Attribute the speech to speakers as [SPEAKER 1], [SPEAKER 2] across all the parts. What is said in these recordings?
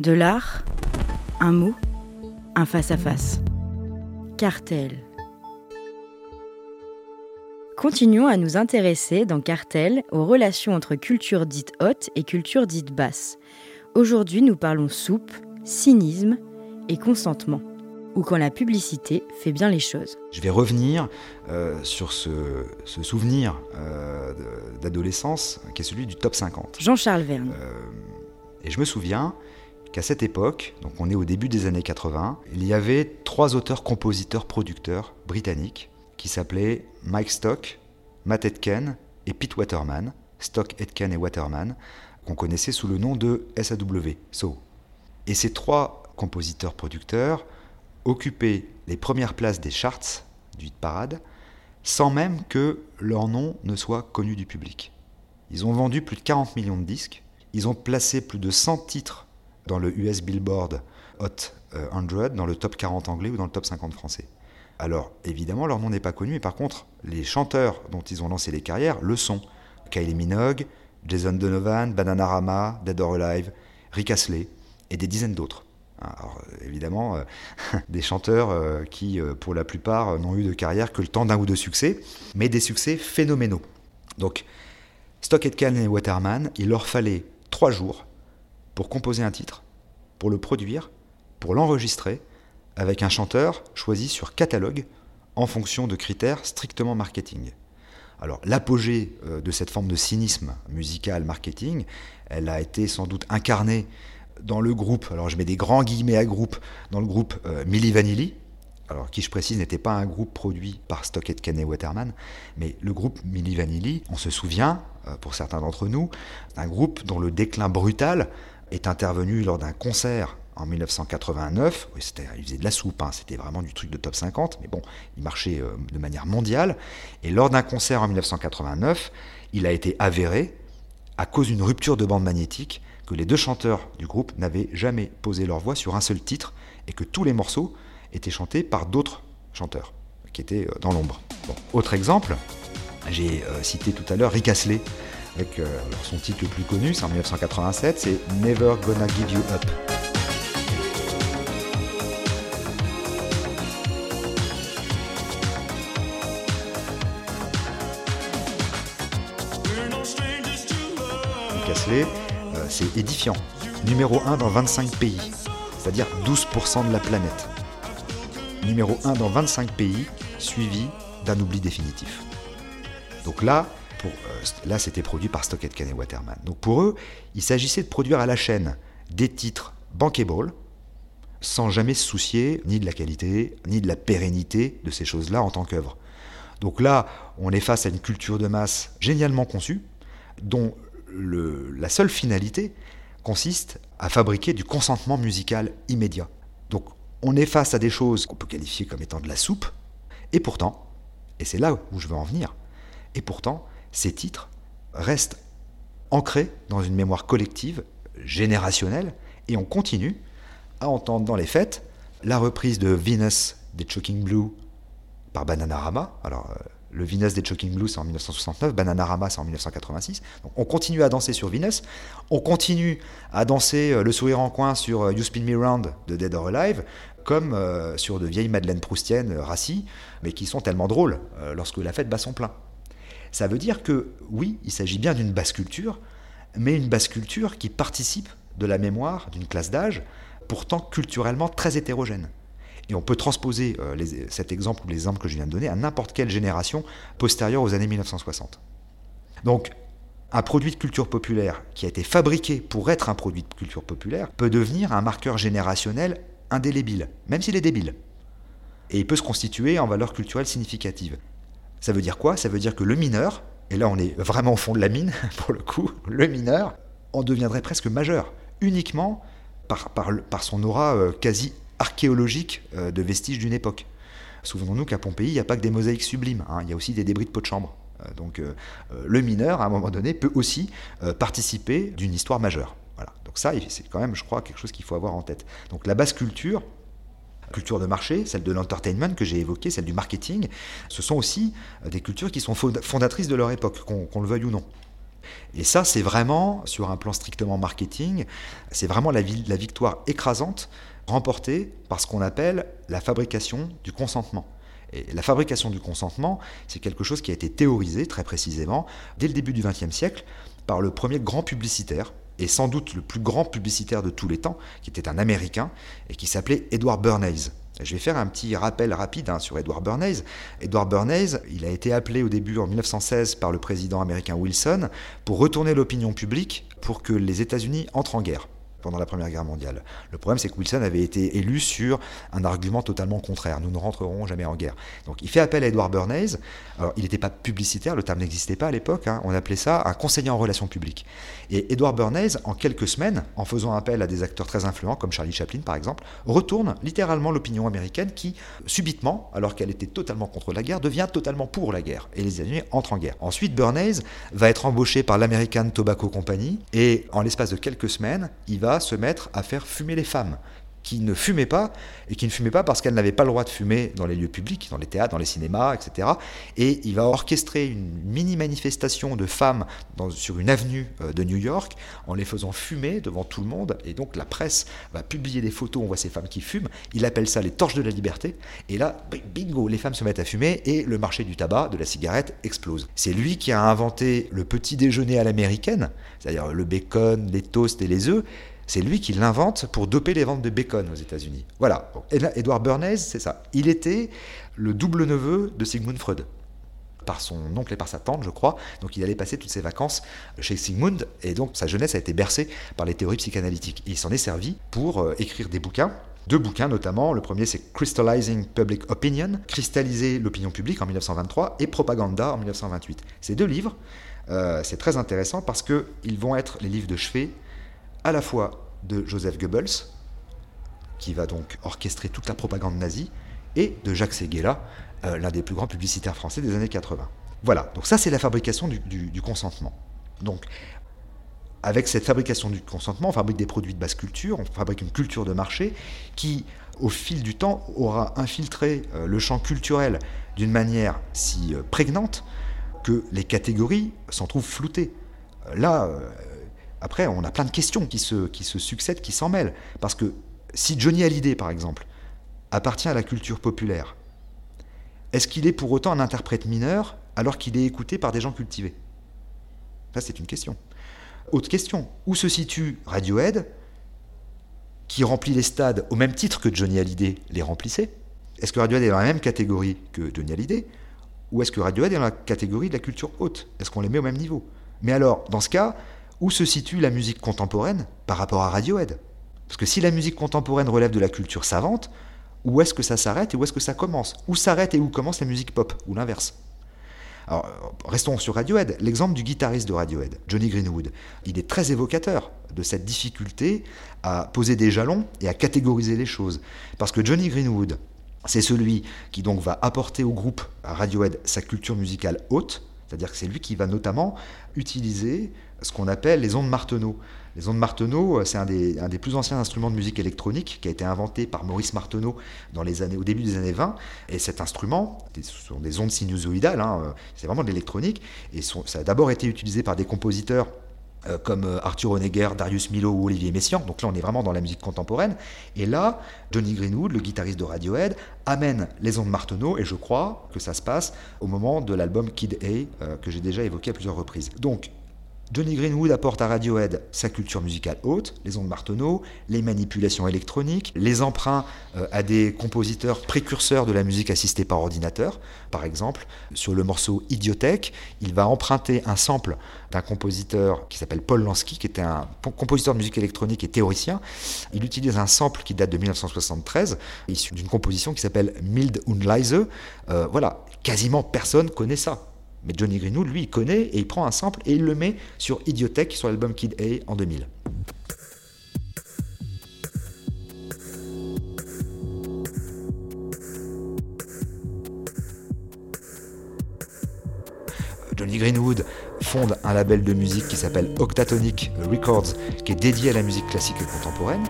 [SPEAKER 1] De l'art, un mot, un face-à-face. Cartel. Continuons à nous intéresser dans Cartel aux relations entre culture dite haute et culture dite basse. Aujourd'hui, nous parlons soupe, cynisme et consentement, ou quand la publicité fait bien les choses.
[SPEAKER 2] Je vais revenir euh, sur ce, souvenir euh, d'adolescence qui est celui du top 50.
[SPEAKER 1] Jean-Charles Verne.
[SPEAKER 2] Euh, et je me souviens qu'à cette époque, donc on est au début des années 80, il y avait trois auteurs, compositeurs, producteurs britanniques qui s'appelaient Mike Stock, Matt Etken et Pete Waterman, Stock, Etken et Waterman, qu'on connaissait sous le nom de SAW, So. Et ces trois compositeurs-producteurs occupaient les premières places des charts du hit parade sans même que leur nom ne soit connu du public. Ils ont vendu plus de 40 millions de disques, ils ont placé plus de 100 titres dans le US Billboard Hot 100, euh, dans le top 40 anglais ou dans le top 50 français. Alors, évidemment, leur nom n'est pas connu, mais par contre, les chanteurs dont ils ont lancé les carrières le sont. Kylie Minogue, Jason Donovan, Bananarama, Dead or Alive, Rick Astley et des dizaines d'autres. Alors, évidemment, euh, des chanteurs euh, qui, pour la plupart, n'ont eu de carrière que le temps d'un ou deux succès, mais des succès phénoménaux. Donc, Stock Aitken et Waterman, il leur fallait trois jours pour composer un titre, pour le produire, pour l'enregistrer, avec un chanteur choisi sur catalogue en fonction de critères strictement marketing. Alors l'apogée euh, de cette forme de cynisme musical marketing, elle a été sans doute incarnée dans le groupe, alors je mets des grands guillemets à groupe, dans le groupe euh, Milli Vanilli, alors qui je précise n'était pas un groupe produit par Stock Aitken et Waterman, mais le groupe Milli Vanilli, on se souvient, euh, pour certains d'entre nous, d'un groupe dont le déclin brutal est intervenu lors d'un concert en 1989. Oui, il faisait de la soupe, hein, c'était vraiment du truc de top 50, mais bon, il marchait euh, de manière mondiale. Et lors d'un concert en 1989, il a été avéré, à cause d'une rupture de bande magnétique, que les deux chanteurs du groupe n'avaient jamais posé leur voix sur un seul titre et que tous les morceaux étaient chantés par d'autres chanteurs qui étaient euh, dans l'ombre. autre exemple, j'ai euh, cité tout à l'heure Rick avec euh, son titre le plus connu, c'est en 1987, c'est Never Gonna Give You Up. Casley, euh, c'est édifiant. Numéro 1 dans 25 pays, c'est-à-dire 12% de la planète. Numéro 1 dans 25 pays, suivi d'un oubli définitif. Donc là, euh, là, c'était produit par Stock Aitken et Waterman. Donc pour eux, il s'agissait de produire à la chaîne des titres bankable, sans jamais se soucier ni de la qualité, ni de la pérennité de ces choses-là en tant qu'œuvre. Donc là, on est face à une culture de masse génialement conçue, dont la seule finalité consiste à fabriquer du consentement musical immédiat. Donc on est face à des choses qu'on peut qualifier comme étant de la soupe, et pourtant, et c'est là où je veux en venir, et pourtant, ces titres restent ancrés dans une mémoire collective, générationnelle, et on continue à entendre dans les fêtes la reprise de Venus des Choking Blue par Bananarama. Alors, euh, le Venus des Choking Blue, c'est en 1969, Bananarama, c'est en 1986. Donc, on continue à danser sur Venus, on continue à danser euh, le sourire en coin sur euh, You Spin Me Round de Dead or Alive, comme sur de vieilles Madeleine Proustiennes, Rassi, mais qui sont tellement drôles lorsque la fête bat son plein. Ça veut dire que oui, il s'agit bien d'une basse culture, mais une basse culture qui participe de la mémoire d'une classe d'âge, pourtant culturellement très hétérogène. Et on peut transposer euh, cet exemple ou les exemples que je viens de donner à n'importe quelle génération postérieure aux années 1960. Donc, un produit de culture populaire qui a été fabriqué pour être un produit de culture populaire peut devenir un marqueur générationnel indélébile, même s'il est débile. Et il peut se constituer en valeur culturelle significative. Ça veut dire quoi? Ça veut dire que le mineur, et là on est vraiment au fond de la mine pour le coup, le mineur en deviendrait presque majeur, uniquement par, par, son aura euh, quasi archéologique euh, de vestiges d'une époque. Souvenons-nous qu'à Pompéi, il n'y a pas que des mosaïques sublimes, hein, il y a aussi des débris de pots de chambre. Euh, donc le mineur, à un moment donné, peut aussi participer d'une histoire majeure. Voilà. Donc ça, c'est quand même, je crois, quelque chose qu'il faut avoir en tête. Donc la basse culture, culture de marché, celle de l'entertainment que j'ai évoquée, celle du marketing, ce sont aussi euh, des cultures qui sont fondatrices de leur époque, qu'on le veuille ou non. Et ça, c'est vraiment, sur un plan strictement marketing, c'est vraiment la, la victoire écrasante remportée par ce qu'on appelle la fabrication du consentement. Et la fabrication du consentement, c'est quelque chose qui a été théorisé très précisément dès le début du XXe siècle par le premier grand publicitaire, et sans doute le plus grand publicitaire de tous les temps, qui était un Américain, et qui s'appelait Edward Bernays. Je vais faire un petit rappel rapide hein, sur Edward Bernays. Edward Bernays, il a été appelé au début en 1916 par le président américain Wilson pour retourner l'opinion publique pour que les États-Unis entrent en guerre pendant la Première Guerre mondiale. Le problème, c'est que Wilson avait été élu sur un argument totalement contraire. Nous ne rentrerons jamais en guerre. Donc il fait appel à Edward Bernays. Alors il n'était pas publicitaire, le terme n'existait pas à l'époque. Hein. On appelait ça un conseiller en relations publiques. Et Edward Bernays, en quelques semaines, en faisant appel à des acteurs très influents comme Charlie Chaplin par exemple, retourne littéralement l'opinion américaine qui, subitement, alors qu'elle était totalement contre la guerre, devient totalement pour la guerre. Et les États-Unis entrent en guerre. Ensuite, Bernays va être embauché par l'American Tobacco Company et en l'espace de quelques semaines, il se mettre à faire fumer les femmes qui ne fumaient pas, et qui ne fumaient pas parce qu'elles n'avaient pas le droit de fumer dans les lieux publics, dans les théâtres, dans les cinémas, etc. Et il va orchestrer une mini-manifestation de femmes sur une avenue euh, de New York en les faisant fumer devant tout le monde. Et donc la presse va publier des photos, on voit ces femmes qui fument. Il appelle ça les torches de la liberté. Et là, bingo, les femmes se mettent à fumer et le marché du tabac, de la cigarette, explose. C'est lui qui a inventé le petit déjeuner à l'américaine, c'est-à-dire le bacon, les toasts et les œufs c'est lui qui l'invente pour doper les ventes de bacon aux États-Unis. Voilà. Edward Bernays, c'est ça. Il était le double neveu de Sigmund Freud par son oncle et par sa tante, je crois. Donc il allait passer toutes ses vacances chez Sigmund, et donc sa jeunesse a été bercée par les théories psychanalytiques. il s'en est servi pour euh, écrire des bouquins. Deux bouquins notamment. Le premier c'est Crystallizing Public Opinion, cristalliser l'opinion publique en 1923, et Propaganda en 1928. Ces deux livres, euh, c'est très intéressant parce qu'ils vont être les livres de chevet à la fois de Joseph Goebbels, qui va donc orchestrer toute la propagande nazie, et de Jacques Séguéla, euh, l'un des plus grands publicitaires français des années 80. Voilà, donc ça c'est la fabrication du, consentement. Donc avec cette fabrication du consentement, on fabrique des produits de basse culture, on fabrique une culture de marché qui, au fil du temps, aura infiltré euh, le champ culturel d'une manière si euh, prégnante que les catégories s'en trouvent floutées. Là, après, on a plein de questions qui se, qui se succèdent, qui s'en mêlent. Parce que si Johnny Hallyday, par exemple, appartient à la culture populaire, est-ce qu'il est pour autant un interprète mineur alors qu'il est écouté par des gens cultivés? Ça, c'est une question. Autre question, où se situe Radiohead, qui remplit les stades au même titre que Johnny Hallyday les remplissait? Est-ce que Radiohead est dans la même catégorie que Johnny Hallyday? Ou est-ce que Radiohead est dans la catégorie de la culture haute? Est-ce qu'on les met au même niveau? Mais alors, dans ce cas, où se situe la musique contemporaine par rapport à Radiohead? Parce que si la musique contemporaine relève de la culture savante, où est-ce que ça s'arrête et où est-ce que ça commence? Où s'arrête et où commence la musique pop? Ou l'inverse? Alors, restons sur Radiohead. L'exemple du guitariste de Radiohead, Johnny Greenwood, il est très évocateur de cette difficulté à poser des jalons et à catégoriser les choses. Parce que Johnny Greenwood, c'est celui qui donc va apporter au groupe, à Radiohead, sa culture musicale haute, c'est-à-dire que c'est lui qui va notamment utiliser ce qu'on appelle les ondes Marteneau. Les ondes Marteneau, euh, c'est un des, plus anciens instruments de musique électronique qui a été inventé par Maurice Marteneau dans les années, au début des années 20. Et cet instrument, ce sont des ondes sinusoïdales, hein, euh, c'est vraiment de l'électronique. Et ça a d'abord été utilisé par des compositeurs euh, comme Arthur Honegger, Darius Milo ou Olivier Messiaen. Donc là, on est vraiment dans la musique contemporaine. Et là, Johnny Greenwood, le guitariste de Radiohead, amène les ondes Marteneau, et je crois que ça se passe au moment de l'album Kid A, que j'ai déjà évoqué à plusieurs reprises. Donc, Johnny Greenwood apporte à Radiohead sa culture musicale haute, les ondes Marteneau, les manipulations électroniques, les emprunts euh, à des compositeurs précurseurs de la musique assistée par ordinateur. Par exemple, sur le morceau Idiotech, il va emprunter un sample d'un compositeur qui s'appelle Paul Lansky, qui était un compositeur de musique électronique et théoricien. Il utilise un sample qui date de 1973, issu d'une composition qui s'appelle Mild und leise. Euh, voilà, quasiment personne connaît ça. Mais Johnny Greenwood, lui, il connaît et il prend un sample et il le met sur Idiotech sur l'album Kid A en 2000. Johnny Greenwood fonde un label de musique qui s'appelle Octatonic Records, qui est dédié à la musique classique et contemporaine.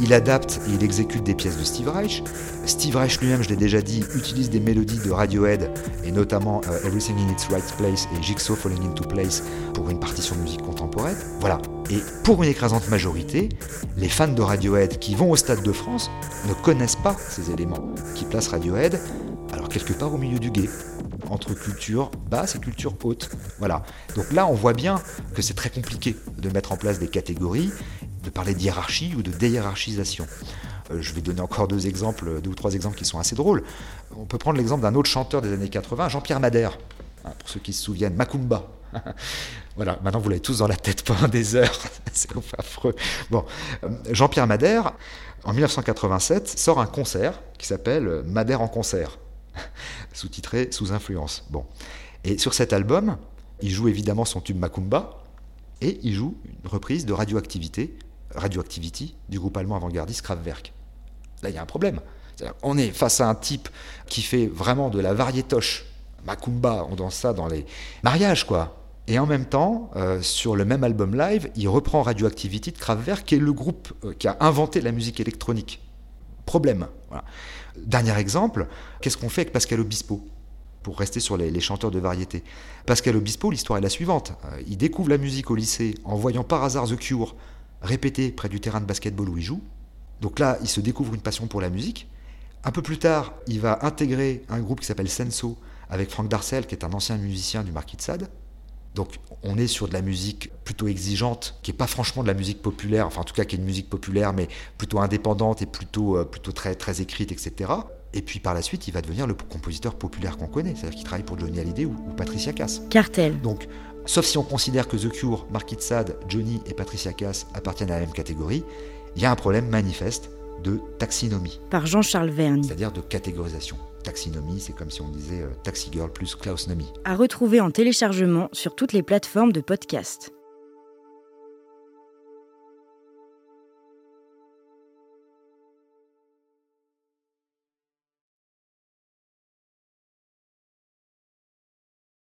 [SPEAKER 2] Il adapte et il exécute des pièces de Steve Reich. Steve Reich lui-même, je l'ai déjà dit, utilise des mélodies de Radiohead, et notamment euh, Everything in its Right Place et Jigsaw Falling into Place pour une partition de musique contemporaine. Voilà. Et pour une écrasante majorité, les fans de Radiohead qui vont au Stade de France ne connaissent pas ces éléments, qui placent Radiohead alors quelque part au milieu du guet, entre culture basse et culture haute. Voilà. Donc là, on voit bien que c'est très compliqué de mettre en place des catégories, de parler de ou de déhiérarchisation. Euh, je vais donner encore deux exemples, ou trois exemples qui sont assez drôles. On peut prendre l'exemple d'un autre chanteur des années 80, Jean-Pierre Madère, hein, pour ceux qui se souviennent, Macumba. voilà, maintenant vous l'avez tous dans la tête pendant des heures, c'est affreux. Bon, euh, Jean-Pierre Madère, en 1987, sort un concert qui s'appelle Madère en concert. sous-titré Sous influence. Bon. Et sur cet album, il joue évidemment son tube Macumba et il joue une reprise de Radioactivité, Radioactivity du groupe allemand avant-gardiste Kraftwerk. Là, il y a un problème. on est face à un type qui fait vraiment de la variétoche. Macumba, on danse ça dans les mariages, quoi. Et en même temps, euh, sur le même album live, il reprend Radioactivity de Kraftwerk, qui est le groupe euh, qui a inventé la musique électronique. Problème. Dernier exemple, qu'est-ce qu'on fait avec Pascal Obispo pour rester sur les, chanteurs de variété? Pascal Obispo, l'histoire est la suivante. Euh, il découvre la musique au lycée en voyant par hasard The Cure répéter près du terrain de basketball où il joue. Donc là, il se découvre une passion pour la musique. Un peu plus tard, il va intégrer un groupe qui s'appelle Senso avec Franck Darcel, qui est un ancien musicien du Marquis de Sade. Donc on est sur de la musique plutôt exigeante, qui n'est pas franchement de la musique populaire, enfin en tout cas qui est une musique populaire, mais plutôt indépendante et plutôt, euh, plutôt très, très écrite, etc. Et puis par la suite, il va devenir le compositeur populaire qu'on connaît, c'est-à-dire qu'il travaille pour Johnny Hallyday ou, Patricia Cass.
[SPEAKER 1] Cartel.
[SPEAKER 2] Donc, sauf si on considère que The Cure, Sade, Johnny et Patricia Cass appartiennent à la même catégorie, il y a un problème manifeste de taxinomie.
[SPEAKER 1] Par Jean-Charles Verne.
[SPEAKER 2] C'est-à-dire de catégorisation. Taxinomie, c'est comme si on disait euh, Taxi Girl plus Klausnomie.
[SPEAKER 1] À retrouver en téléchargement sur toutes les plateformes de podcast.